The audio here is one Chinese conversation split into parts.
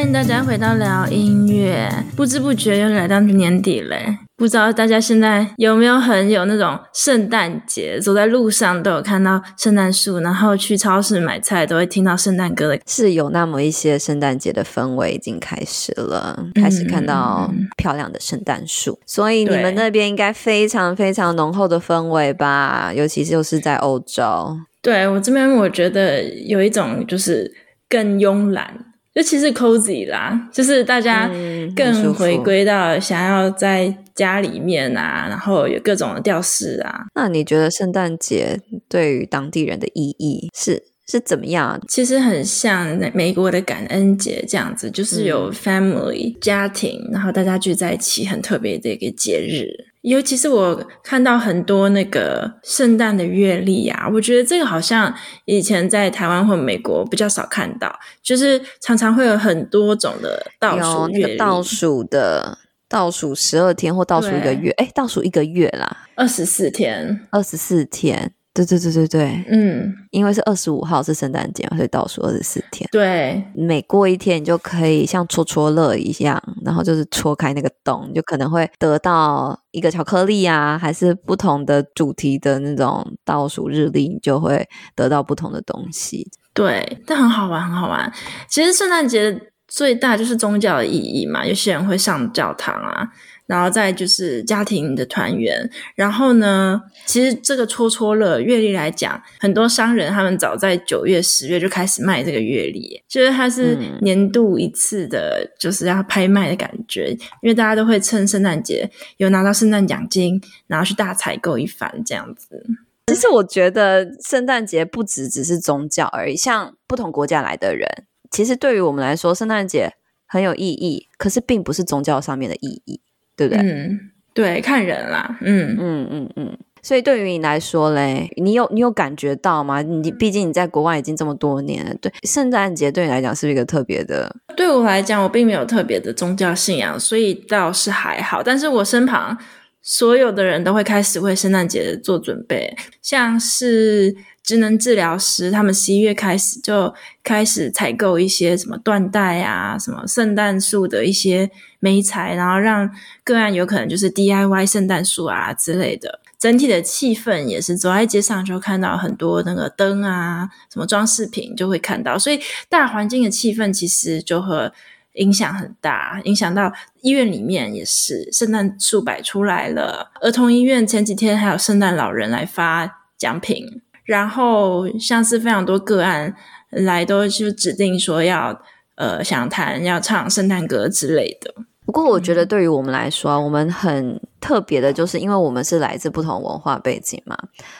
欢迎大家回到聊音乐，不知不觉又来到年底嘞。不知道大家现在有没有很有那种圣诞节，走在路上都有看到圣诞树，然后去超市买菜都会听到圣诞歌的，是有那么一些圣诞节的氛围已经开始了，开始看到漂亮的圣诞树，嗯、所以你们那边应该非常非常浓厚的氛围吧？尤其是又是在欧洲。对，我这边，我觉得有一种就是更慵懒。就其是 cozy 啦，就是大家更回归到想要在家里面啊，然后有各种的吊饰啊。那你觉得圣诞节对于当地人的意义是是怎么样？其实很像美国的感恩节这样子，就是有 family、嗯、家庭，然后大家聚在一起，很特别的一个节日。尤其是我看到很多那个圣诞的月历啊，我觉得这个好像以前在台湾或美国比较少看到，就是常常会有很多种的倒数那个倒数的倒数十二天或倒数一个月，哎，倒数一个月啦，二十四天，二十四天。对对对对对，嗯，因为是二十五号是圣诞节嘛，所以倒数二十四天。对，每过一天你就可以像戳戳乐一样，然后就是戳开那个洞，你就可能会得到一个巧克力啊，还是不同的主题的那种倒数日历，你就会得到不同的东西。对，但很好玩，很好玩。其实圣诞节最大就是宗教的意义嘛，有些人会上教堂啊。然后再就是家庭的团圆，然后呢，其实这个戳戳乐月历来讲，很多商人他们早在九月、十月就开始卖这个月历，就是它是年度一次的，就是要拍卖的感觉，嗯、因为大家都会趁圣诞节有拿到圣诞奖金，然后去大采购一番这样子。其实我觉得圣诞节不只只是宗教而已，像不同国家来的人，其实对于我们来说，圣诞节很有意义，可是并不是宗教上面的意义。对不对？嗯，对，看人啦。嗯嗯嗯嗯。所以对于你来说嘞，你有你有感觉到吗？你毕竟你在国外已经这么多年了。对，圣诞节对你来讲是不是一个特别的？对我来讲，我并没有特别的宗教信仰，所以倒是还好。但是我身旁所有的人都会开始为圣诞节做准备，像是。职能治疗师，他们十一月开始就开始采购一些什么缎带啊，什么圣诞树的一些媒材，然后让个案有可能就是 DIY 圣诞树啊之类的。整体的气氛也是走在街上就看到很多那个灯啊，什么装饰品就会看到，所以大环境的气氛其实就和影响很大，影响到医院里面也是圣诞树摆出来了。儿童医院前几天还有圣诞老人来发奖品。然后像是非常多个案来都就指定说要呃想弹要唱圣诞歌之类的。不过我觉得对于我们来说，嗯、我们很特别的就是因为我们是来自不同文化背景嘛，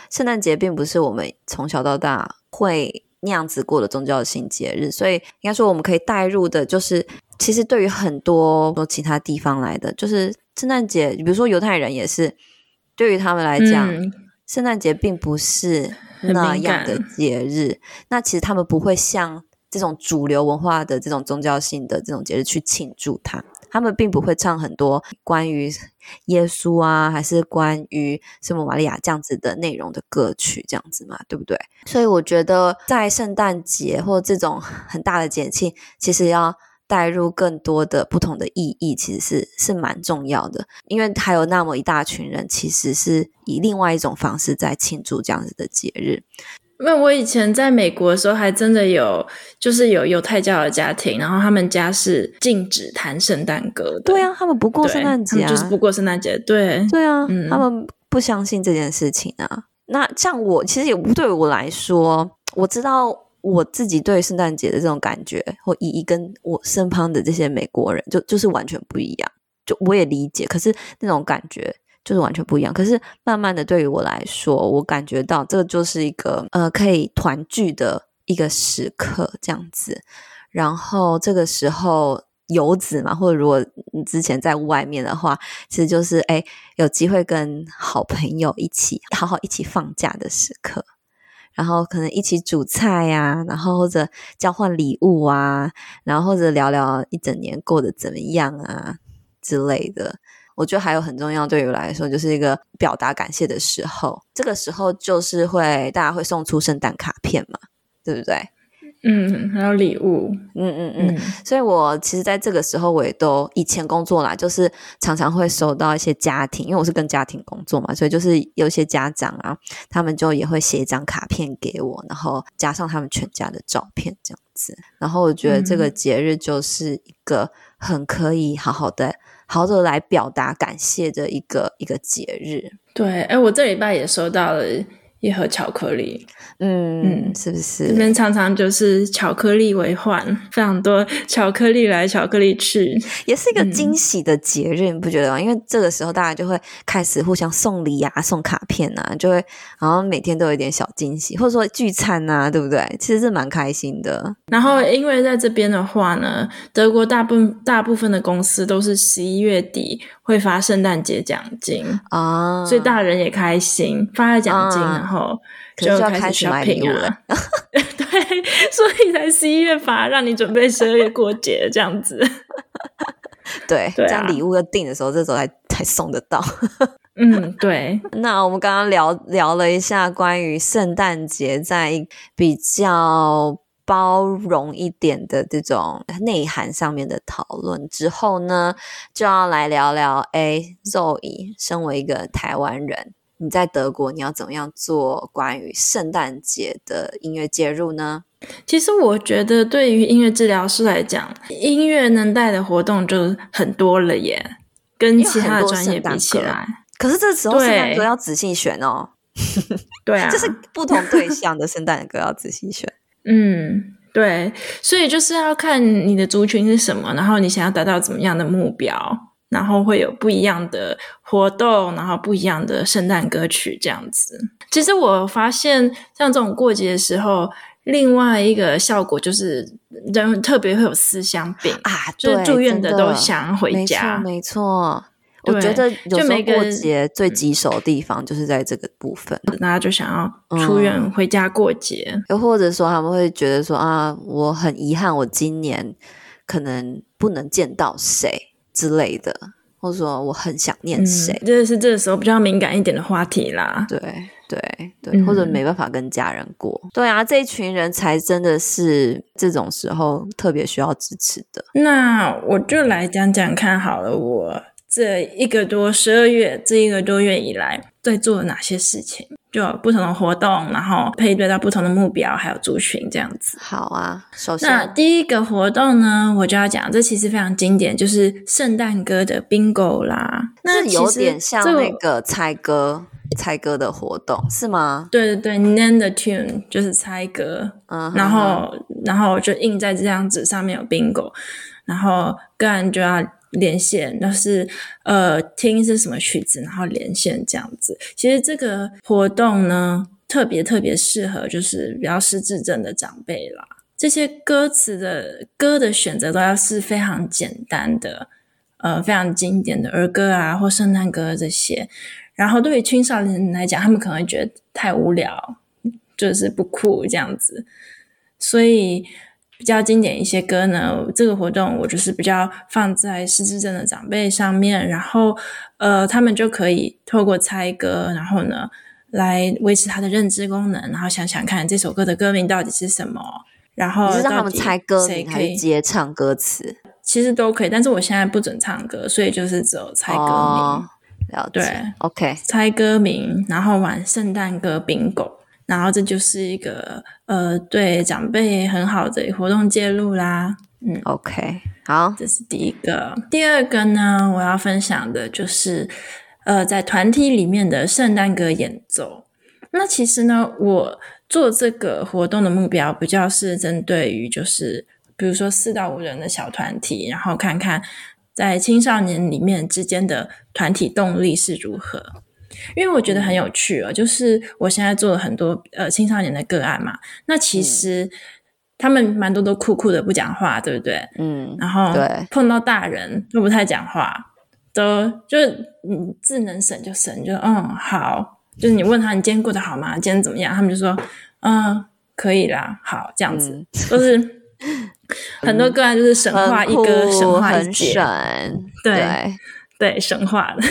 圣诞节并不是我们从小到大会那样子过的宗教性节日，所以应该说我们可以带入的就是，其实对于很多说其他地方来的，就是圣诞节，比如说犹太人也是，对于他们来讲，嗯、圣诞节并不是。那样的节日，那其实他们不会像这种主流文化的这种宗教性的这种节日去庆祝它。他们并不会唱很多关于耶稣啊，还是关于圣母玛利亚这样子的内容的歌曲，这样子嘛，对不对？所以我觉得在圣诞节或这种很大的节庆，其实要。带入更多的不同的意义，其实是是蛮重要的，因为还有那么一大群人，其实是以另外一种方式在庆祝这样子的节日。因为我以前在美国的时候，还真的有，就是有犹太教的家庭，然后他们家是禁止弹圣诞歌的。对啊，他们不过圣诞节啊，就是不过圣诞节。对，对啊，嗯，他们不相信这件事情啊。那像我，其实也不对我来说，我知道。我自己对圣诞节的这种感觉或意义，跟我身旁的这些美国人就就是完全不一样。就我也理解，可是那种感觉就是完全不一样。可是慢慢的，对于我来说，我感觉到这就是一个呃可以团聚的一个时刻，这样子。然后这个时候游子嘛，或者如果你之前在外面的话，其实就是哎有机会跟好朋友一起好好一起放假的时刻。然后可能一起煮菜呀、然后或者交换礼物啊，然后或者聊聊一整年过得怎么样啊之类的。我觉得还有很重要，对于我来说，就是一个表达感谢的时候。这个时候就是会大家会送出圣诞卡片嘛，对不对？嗯，还有礼物，嗯嗯嗯，所以我其实在这个时候，我也都以前工作啦，就是常常会收到一些家庭，因为我是跟家庭工作嘛，所以就是有一些家长啊，他们就也会写一张卡片给我，然后加上他们全家的照片这样子。然后我觉得这个节日就是一个很可以好好的、好好的来表达感谢的一个一个节日。对，哎，我这礼拜也收到了。一盒巧克力，嗯嗯，是不是？这边常常就是巧克力为患，非常多巧克力来巧克力去，也是一个惊喜的节日，嗯、你不觉得吗？因为这个时候大家就会开始互相送礼啊，送卡片啊，就会然后每天都有一点小惊喜，或者说聚餐啊，对不对？其实是蛮开心的。然后因为在这边的话呢，德国大部大部分的公司都是十一月底会发圣诞节奖金啊，所以大人也开心，发了奖金。啊然后就要开始 shopping 了，对，所以才十一月发，让你准备十二月过节这样子。对，对啊、这样礼物要订的时候，这时候才才送得到。嗯，对。那我们刚刚聊聊了一下关于圣诞节在比较包容一点的这种内涵上面的讨论之后呢，就要来聊聊。哎，Zoe 身为一个台湾人。你在德国，你要怎么样做关于圣诞节的音乐介入呢？其实我觉得，对于音乐治疗师来讲，音乐能带的活动就很多了耶，跟其他的专业比起来。可是这时候圣诞歌要仔细选哦。对啊，就是不同对象的圣诞歌要仔细选。嗯，对，所以就是要看你的族群是什么，然后你想要达到怎么样的目标。然后会有不一样的活动，然后不一样的圣诞歌曲这样子。其实我发现，像这种过节的时候，另外一个效果就是人特别会有思乡病啊，就是住院的都想回家。没错，没错。我觉得有时候过节最棘手的地方就是在这个部分，大家就想要出院回家过节，又、嗯、或者说他们会觉得说啊，我很遗憾，我今年可能不能见到谁。之类的，或者说我很想念谁，这、嗯、是这个时候比较敏感一点的话题啦。对对对，或者没办法跟家人过。嗯、对啊，这一群人才真的是这种时候特别需要支持的。那我就来讲讲看好了，我这一个多十二月这一个多月以来在做了哪些事情。就有不同的活动，然后配对到不同的目标，还有族群这样子。好啊，首先那第一个活动呢，我就要讲，这其实非常经典，就是圣诞歌的 bingo 啦。那有点像那个猜歌、猜歌的活动，是吗？对对对，name the tune 就是猜歌，嗯，然后然后就印在这张纸上面有 bingo，然后个人就要。连线，那是呃听是什么曲子，然后连线这样子。其实这个活动呢，特别特别适合就是比较失智症的长辈啦。这些歌词的歌的选择都要是非常简单的，呃，非常经典的儿歌啊，或圣诞歌这些。然后对于青少年来讲，他们可能会觉得太无聊，就是不酷这样子，所以。比较经典一些歌呢，这个活动我就是比较放在失智症的长辈上面，然后呃，他们就可以透过猜歌，然后呢来维持他的认知功能，然后想想看这首歌的歌名到底是什么，然后是让他们猜歌名可以直接唱歌词？其实都可以，但是我现在不准唱歌，所以就是只有猜歌名。哦，了解。对，OK，猜歌名，然后玩圣诞歌 bingo。然后这就是一个呃，对长辈很好的活动介入啦。嗯，OK，好，这是第一个。第二个呢，我要分享的就是呃，在团体里面的圣诞歌演奏。那其实呢，我做这个活动的目标比较是针对于就是比如说四到五人的小团体，然后看看在青少年里面之间的团体动力是如何。因为我觉得很有趣哦，就是我现在做了很多呃青少年的个案嘛，那其实他们蛮多都酷酷的不讲话，对不对？嗯，然后碰到大人都不太讲话，都就是嗯智能省就省，就嗯好，就是你问他你今天过得好吗？今天怎么样？他们就说嗯可以啦，好这样子，嗯、都是 很多个案就是神话一哥，神话一姐，对。对对，神话的，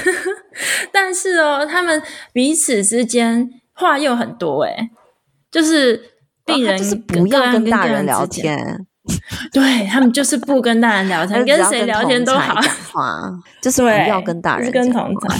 但是哦，他们彼此之间话又很多诶，就是病人是不要跟大人聊天。对，他们就是不跟大人聊天，跟谁聊天都好，就是不要跟大人跟同台，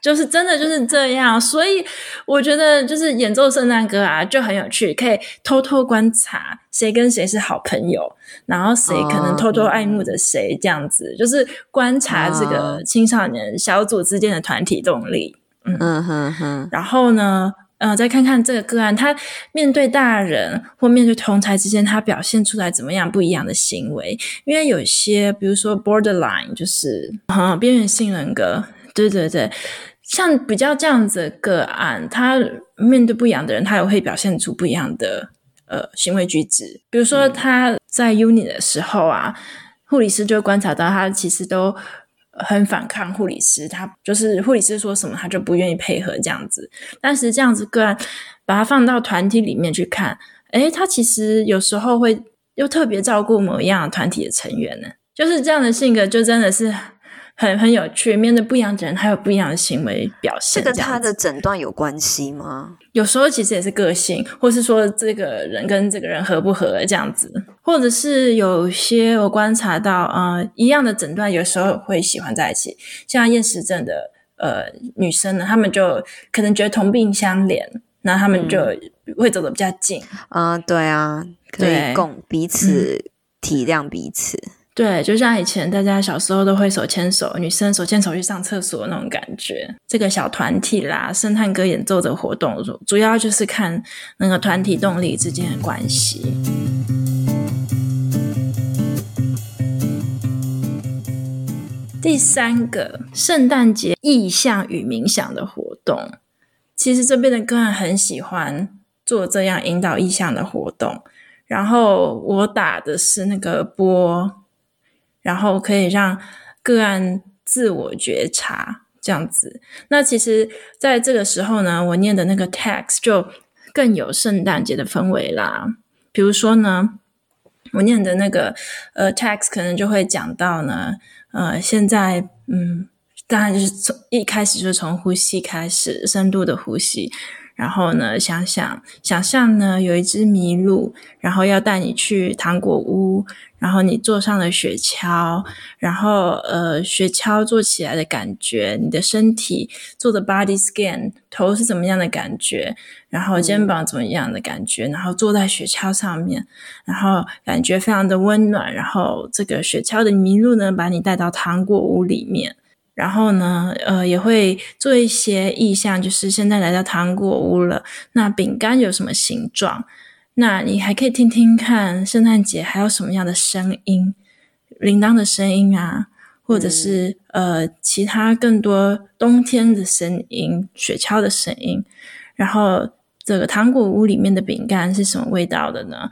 就是真的就是这样。所以我觉得，就是演奏圣诞歌啊，就很有趣，可以偷偷观察谁跟谁是好朋友，然后谁可能偷偷爱慕着谁，这样子，就是观察这个青少年小组之间的团体动力。嗯嗯哼哼，然后呢？呃，再看看这个个案，他面对大人或面对同侪之间，他表现出来怎么样不一样的行为？因为有些，比如说 borderline，就是啊边缘性人格，对对对，像比较这样子的个案，他面对不一样的人，他也会表现出不一样的呃行为举止。比如说他在 uni 的时候啊，护理师就会观察到他其实都。很反抗护理师，他就是护理师说什么，他就不愿意配合这样子。但是这样子个案，把他放到团体里面去看，诶，他其实有时候会又特别照顾某一样团体的成员呢。就是这样的性格，就真的是。很很有趣，面对不一样的人，他有不一样的行为表现。这跟他的诊断有关系吗？有时候其实也是个性，或是说这个人跟这个人合不合这样子，或者是有些我观察到，呃，一样的诊断有时候会喜欢在一起。像厌食症的呃女生呢，她们就可能觉得同病相怜，那她们就会走得比较近啊、嗯呃。对啊，可以共彼此体谅彼此。对，就像以前大家小时候都会手牵手，女生手牵手去上厕所那种感觉。这个小团体啦，圣诞歌演奏的活动，主要就是看那个团体动力之间的关系。第三个，圣诞节意象与冥想的活动，其实这边的个案很喜欢做这样引导意象的活动。然后我打的是那个波。然后可以让个案自我觉察，这样子。那其实在这个时候呢，我念的那个 text 就更有圣诞节的氛围啦。比如说呢，我念的那个呃 text 可能就会讲到呢，呃，现在嗯，当然就是从一开始就是从呼吸开始，深度的呼吸。然后呢，想想想象呢，有一只麋鹿，然后要带你去糖果屋，然后你坐上了雪橇，然后呃，雪橇坐起来的感觉，你的身体做的 body scan，头是怎么样的感觉，然后肩膀怎么样的感觉，然后坐在雪橇上面，然后感觉非常的温暖，然后这个雪橇的麋鹿呢，把你带到糖果屋里面。然后呢，呃，也会做一些意象，就是现在来到糖果屋了。那饼干有什么形状？那你还可以听听看，圣诞节还有什么样的声音？铃铛的声音啊，或者是、嗯、呃其他更多冬天的声音，雪橇的声音。然后这个糖果屋里面的饼干是什么味道的呢？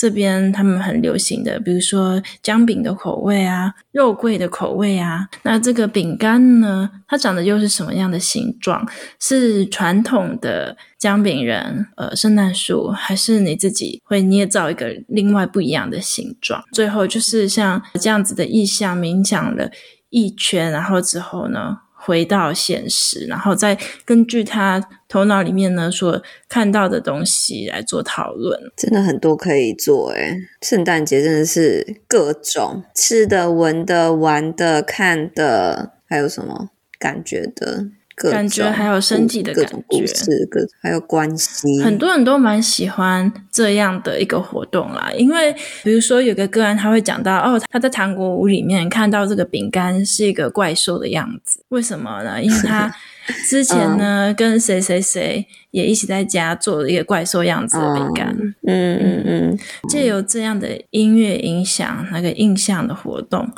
这边他们很流行的，比如说姜饼的口味啊，肉桂的口味啊。那这个饼干呢，它长得又是什么样的形状？是传统的姜饼人，呃，圣诞树，还是你自己会捏造一个另外不一样的形状？最后就是像这样子的意象，冥想了一圈，然后之后呢，回到现实，然后再根据他头脑里面呢所看到的东西来做讨论，真的很多可以做诶。圣诞节真的是各种吃的、闻的、玩的、看的，还有什么感觉的。感觉还有身体的感觉，各种故事，各还有关系，很多人都蛮喜欢这样的一个活动啦。因为比如说有个个案，他会讲到哦，他在糖果屋里面看到这个饼干是一个怪兽的样子，为什么呢？因为他 之前呢、嗯、跟谁谁谁也一起在家做了一个怪兽样子的饼干，嗯嗯嗯，借由这样的音乐影响那个印象的活动。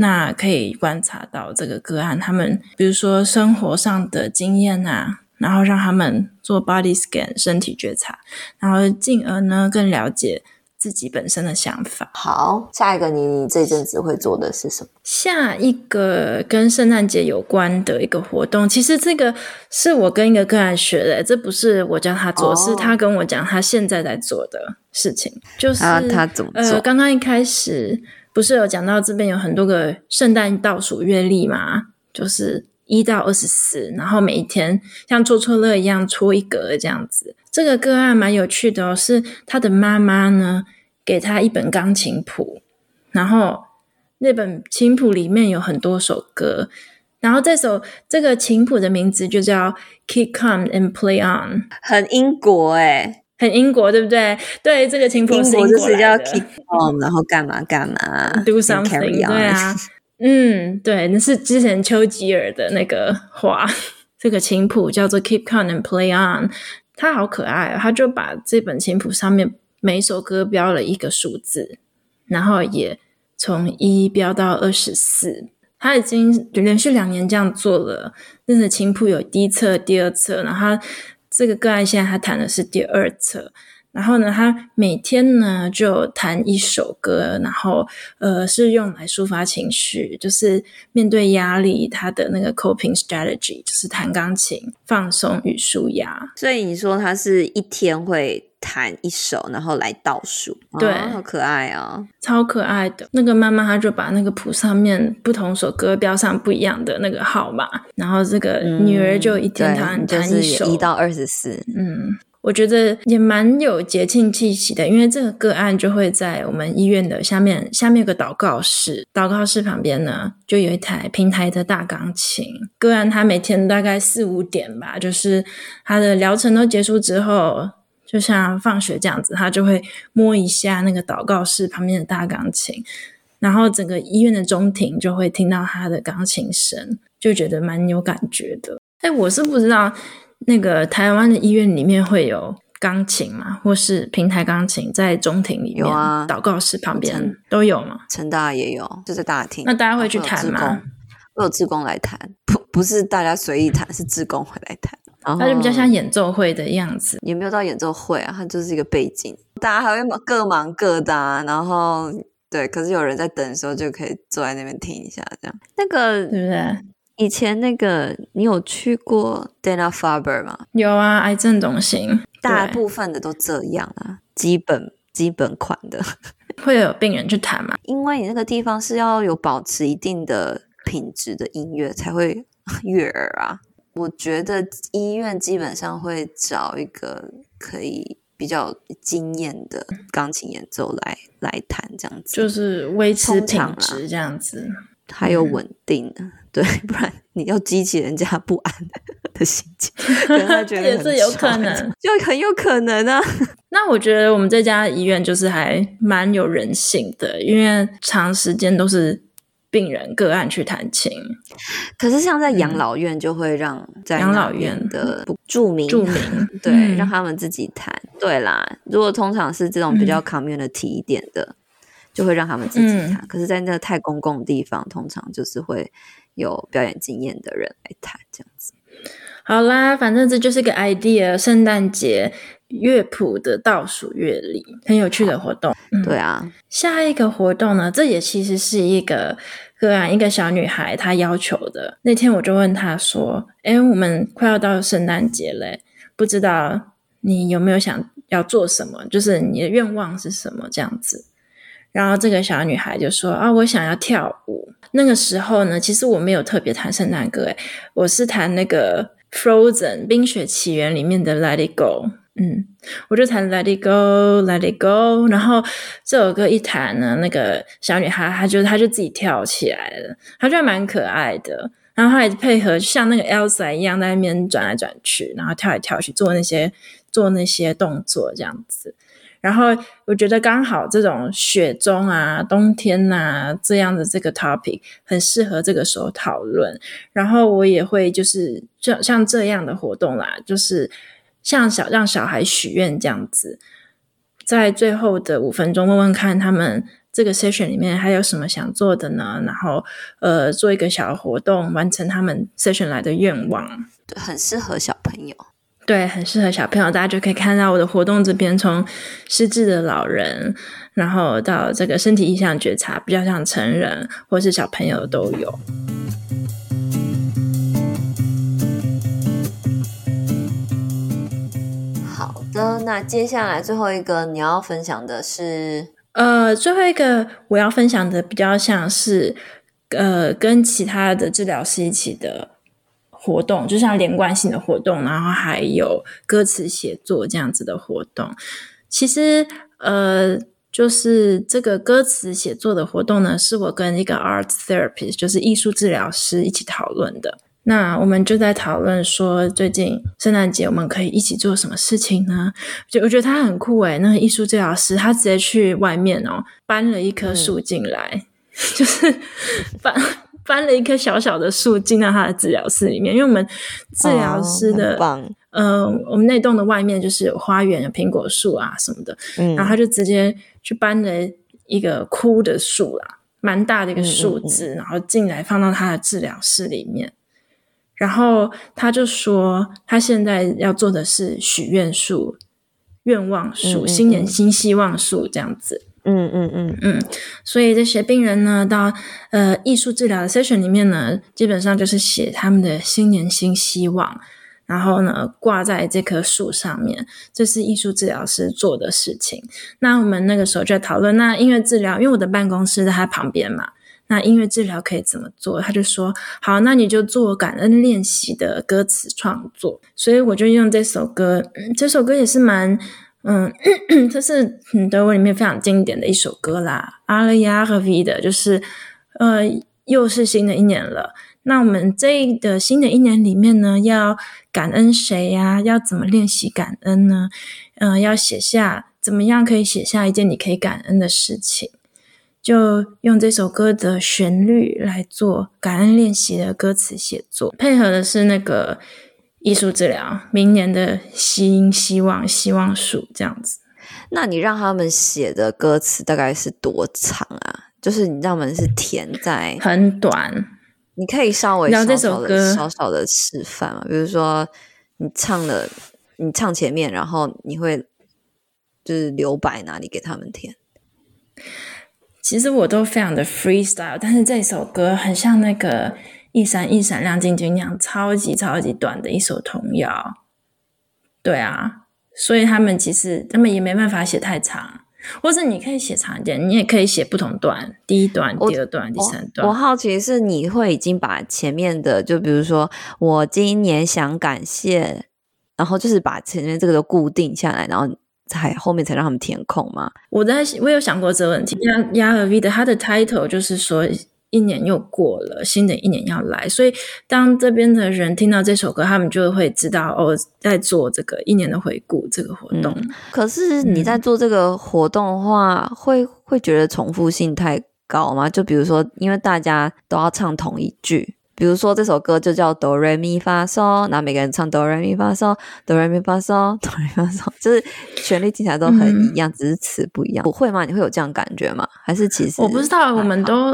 那可以观察到这个个案，他们比如说生活上的经验啊，然后让他们做 body scan 身体觉察，然后进而呢更了解自己本身的想法。好，下一个你你这阵子会做的是什么？下一个跟圣诞节有关的一个活动，其实这个是我跟一个个案学的，这不是我教他做，哦、是他跟我讲他现在在做的事情，就是他，他怎么做？呃，刚刚一开始。不是有讲到这边有很多个圣诞倒数月历吗？就是一到二十四，然后每一天像戳戳乐一样戳一格这样子。这个个案蛮有趣的哦，是他的妈妈呢给他一本钢琴谱，然后那本琴谱里面有很多首歌，然后这首这个琴谱的名字就叫 Keep Calm and Play On，很英国哎。很英国，对不对？对，这个情况是英国就是要 keep on，然后干嘛干嘛，do something，对啊，嗯，对，那是之前丘吉尔的那个话。这个琴谱叫做 Keep calm and play on，他好可爱哦，他就把这本琴谱上面每一首歌标了一个数字，然后也从一标到二十四。他已经连续两年这样做了。那个琴谱有第一册、第二册，然后他。这个个案现在他弹的是第二册，然后呢，他每天呢就弹一首歌，然后呃是用来抒发情绪，就是面对压力，他的那个 coping strategy 就是弹钢琴放松与舒压。所以你说他是一天会。弹一首，然后来倒数，对，哦、好可爱啊、哦，超可爱的。那个妈妈她就把那个谱上面不同首歌标上不一样的那个号码，然后这个女儿就一天弹、嗯、弹一首，一到二十四。嗯，我觉得也蛮有节庆气息的，因为这个个案就会在我们医院的下面，下面有个祷告室，祷告室旁边呢就有一台平台的大钢琴。个案他每天大概四五点吧，就是他的疗程都结束之后。就像放学这样子，他就会摸一下那个祷告室旁边的大钢琴，然后整个医院的中庭就会听到他的钢琴声，就觉得蛮有感觉的。哎，我是不知道那个台湾的医院里面会有钢琴吗？或是平台钢琴在中庭里面？有啊，祷告室旁边都有吗？成大也有，就在大厅。那大家会去弹吗？会有志工来弹，不不是大家随意弹，是志工会来弹。它就比较像演奏会的样子，也没有到演奏会啊，它就是一个背景，大家还会各忙各的啊，然后对，可是有人在等的时候就可以坐在那边听一下，这样。那个对不对？以前那个你有去过 Dana Farber 吗？有啊，癌症中心，大部分的都这样啊，基本基本款的。会有病人去弹吗？因为你那个地方是要有保持一定的品质的音乐才会悦耳啊。我觉得医院基本上会找一个可以比较经验的钢琴演奏来来弹，这样子就是维持品质这样子，还有稳定的，嗯、对，不然你要激起人家不安的心情，他觉得 也是有可能，就很有可能啊。那我觉得我们这家医院就是还蛮有人性的，因为长时间都是。病人个案去弹琴，可是像在养老院就会让在养老院的住民住民 对、嗯、让他们自己弹。对啦，如果通常是这种比较 community 一点的，嗯、就会让他们自己弹。嗯、可是，在那个太公共的地方，通常就是会有表演经验的人来弹这样子。好啦，反正这就是个 idea，圣诞节。乐谱的倒数乐理，很有趣的活动。嗯、对啊，下一个活动呢，这也其实是一个个案，一个小女孩她要求的。那天我就问她说：“哎，我们快要到圣诞节嘞，不知道你有没有想要做什么？就是你的愿望是什么？这样子。”然后这个小女孩就说：“啊，我想要跳舞。”那个时候呢，其实我没有特别弹圣诞歌，诶，我是弹那个《Frozen》冰雪奇缘里面的《Let It Go》。嗯，我就弹 Let It Go, Let It Go，然后这首歌一弹呢，那个小女孩她就她就自己跳起来了，她就蛮可爱的，然后她也配合像那个 Elsa 一样在那边转来转去，然后跳来跳去做那些做那些动作这样子，然后我觉得刚好这种雪中啊、冬天啊这样的这个 topic 很适合这个时候讨论，然后我也会就是像像这样的活动啦，就是。像小让小孩许愿这样子，在最后的五分钟问问看他们这个 session 里面还有什么想做的呢？然后呃，做一个小活动，完成他们 session 来的愿望。对，很适合小朋友。对，很适合小朋友。大家就可以看到我的活动这边，从失智的老人，然后到这个身体意向觉察，比较像成人或是小朋友都有。那接下来最后一个你要分享的是，呃，最后一个我要分享的比较像是，呃，跟其他的治疗师一起的活动，就像连贯性的活动，然后还有歌词写作这样子的活动。其实，呃，就是这个歌词写作的活动呢，是我跟一个 art therapist，就是艺术治疗师一起讨论的。那我们就在讨论说，最近圣诞节我们可以一起做什么事情呢？就我觉得他很酷诶，那个艺术治疗师他直接去外面哦，搬了一棵树进来，嗯、就是搬搬了一棵小小的树进到他的治疗室里面，因为我们治疗师的，嗯、呃，我们那栋的外面就是有花园，有苹果树啊什么的，嗯，然后他就直接去搬了一个枯的树啦，蛮大的一个树枝，然后进来放到他的治疗室里面。然后他就说，他现在要做的是许愿树、愿望树、嗯嗯嗯、新年新希望树这样子。嗯嗯嗯嗯。所以这些病人呢，到呃艺术治疗的 session 里面呢，基本上就是写他们的新年新希望，然后呢挂在这棵树上面。这是艺术治疗师做的事情。那我们那个时候就在讨论，那音乐治疗，因为我的办公室在他旁边嘛。那音乐治疗可以怎么做？他就说：“好，那你就做感恩练习的歌词创作。”所以我就用这首歌，嗯、这首歌也是蛮，嗯，这是德文里面非常经典的一首歌啦。Alle Jahre wieder，就是呃，又是新的一年了。那我们这个新的一年里面呢，要感恩谁呀？要怎么练习感恩呢？嗯、呃，要写下怎么样可以写下一件你可以感恩的事情。就用这首歌的旋律来做感恩练习的歌词写作，配合的是那个艺术治疗，明年的新希望希望树这样子。那你让他们写的歌词大概是多长啊？就是你让他们是填在很短，你可以稍微小小的这首歌小小的示范嘛，比如说你唱了，你唱前面，然后你会就是留白哪里给他们填。其实我都非常的 freestyle，但是这首歌很像那个一闪一闪亮晶晶那样超级超级短的一首童谣。对啊，所以他们其实他们也没办法写太长，或者你可以写长一点，你也可以写不同段，第一段、第二段、第三段。我好奇是你会已经把前面的，就比如说我今年想感谢，然后就是把前面这个都固定下来，然后。才后面才让他们填空吗？我在我有想过这个问题。亚亚尔 V 的他的 title 就是说一年又过了，新的一年要来，所以当这边的人听到这首歌，他们就会知道哦，在做这个一年的回顾这个活动。嗯，可是你在做这个活动的话，嗯，会会觉得重复性太高吗？就比如说，因为大家都要唱同一句。比如说这首歌就叫哆来咪发嗦，然后每个人唱哆来咪发嗦，哆来咪发嗦，哆来咪发嗦，就是旋律听起来都很一样，嗯、只是词不一样。不会吗？你会有这样感觉吗？还是其实我不知道，我们都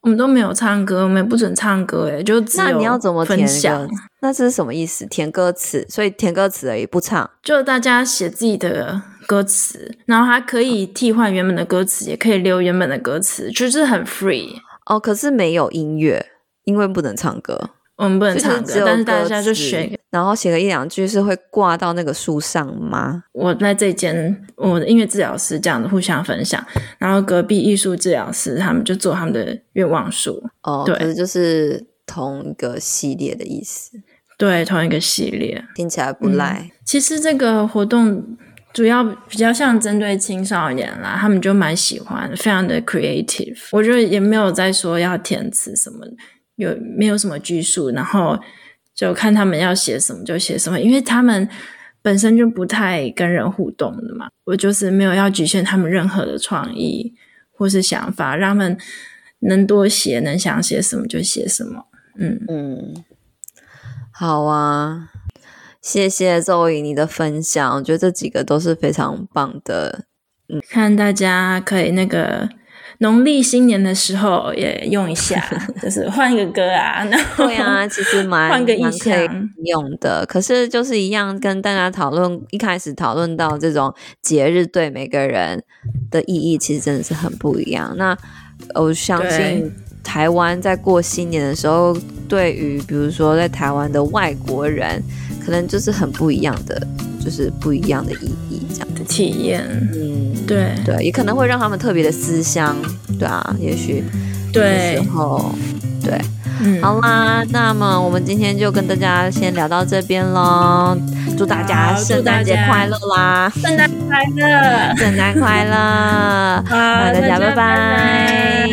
我们都没有唱歌，我们也不准唱歌，诶就那你要怎么填歌？那这是什么意思？填歌词，所以填歌词而已，不唱。就大家写自己的歌词，然后还可以替换原本的歌词，也可以留原本的歌词，就是很 free 哦。可是没有音乐。因为不能唱歌，我们不能唱歌，但是大家就选，然后写个一两句是会挂到那个树上吗？我在这间，我的音乐治疗师这样子互相分享，然后隔壁艺术治疗师他们就做他们的愿望树。哦，对，可是就是同一个系列的意思，对，同一个系列，听起来不赖。嗯，其实这个活动主要比较像针对青少年啦，他们就蛮喜欢，非常的 creative。我觉得也没有在说要填词什么的。有没有什么拘束？然后就看他们要写什么就写什么，因为他们本身就不太跟人互动的嘛。我就是没有要局限他们任何的创意或是想法，让他们能多写，能想写什么就写什么。嗯嗯，好啊，谢谢 Zoe 你的分享，我觉得这几个都是非常棒的。嗯，看大家可以那个。农历新年的时候也用一下，就是换一个歌啊。然后对啊，其实蛮 换个意象用的。可是就是一样，跟大家讨论一开始讨论到这种节日对每个人的意义，其实真的是很不一样。那我相信台湾在过新年的时候，对于比如说在台湾的外国人，可能就是很不一样的，就是不一样的意义这样的体验。嗯。对对，也可能会让他们特别的思乡，对啊，也许对，时候对，嗯，好啦，那么我们今天就跟大家先聊到这边喽。祝大家圣诞节快乐啦！圣诞快乐，圣诞快乐！好，大家拜拜。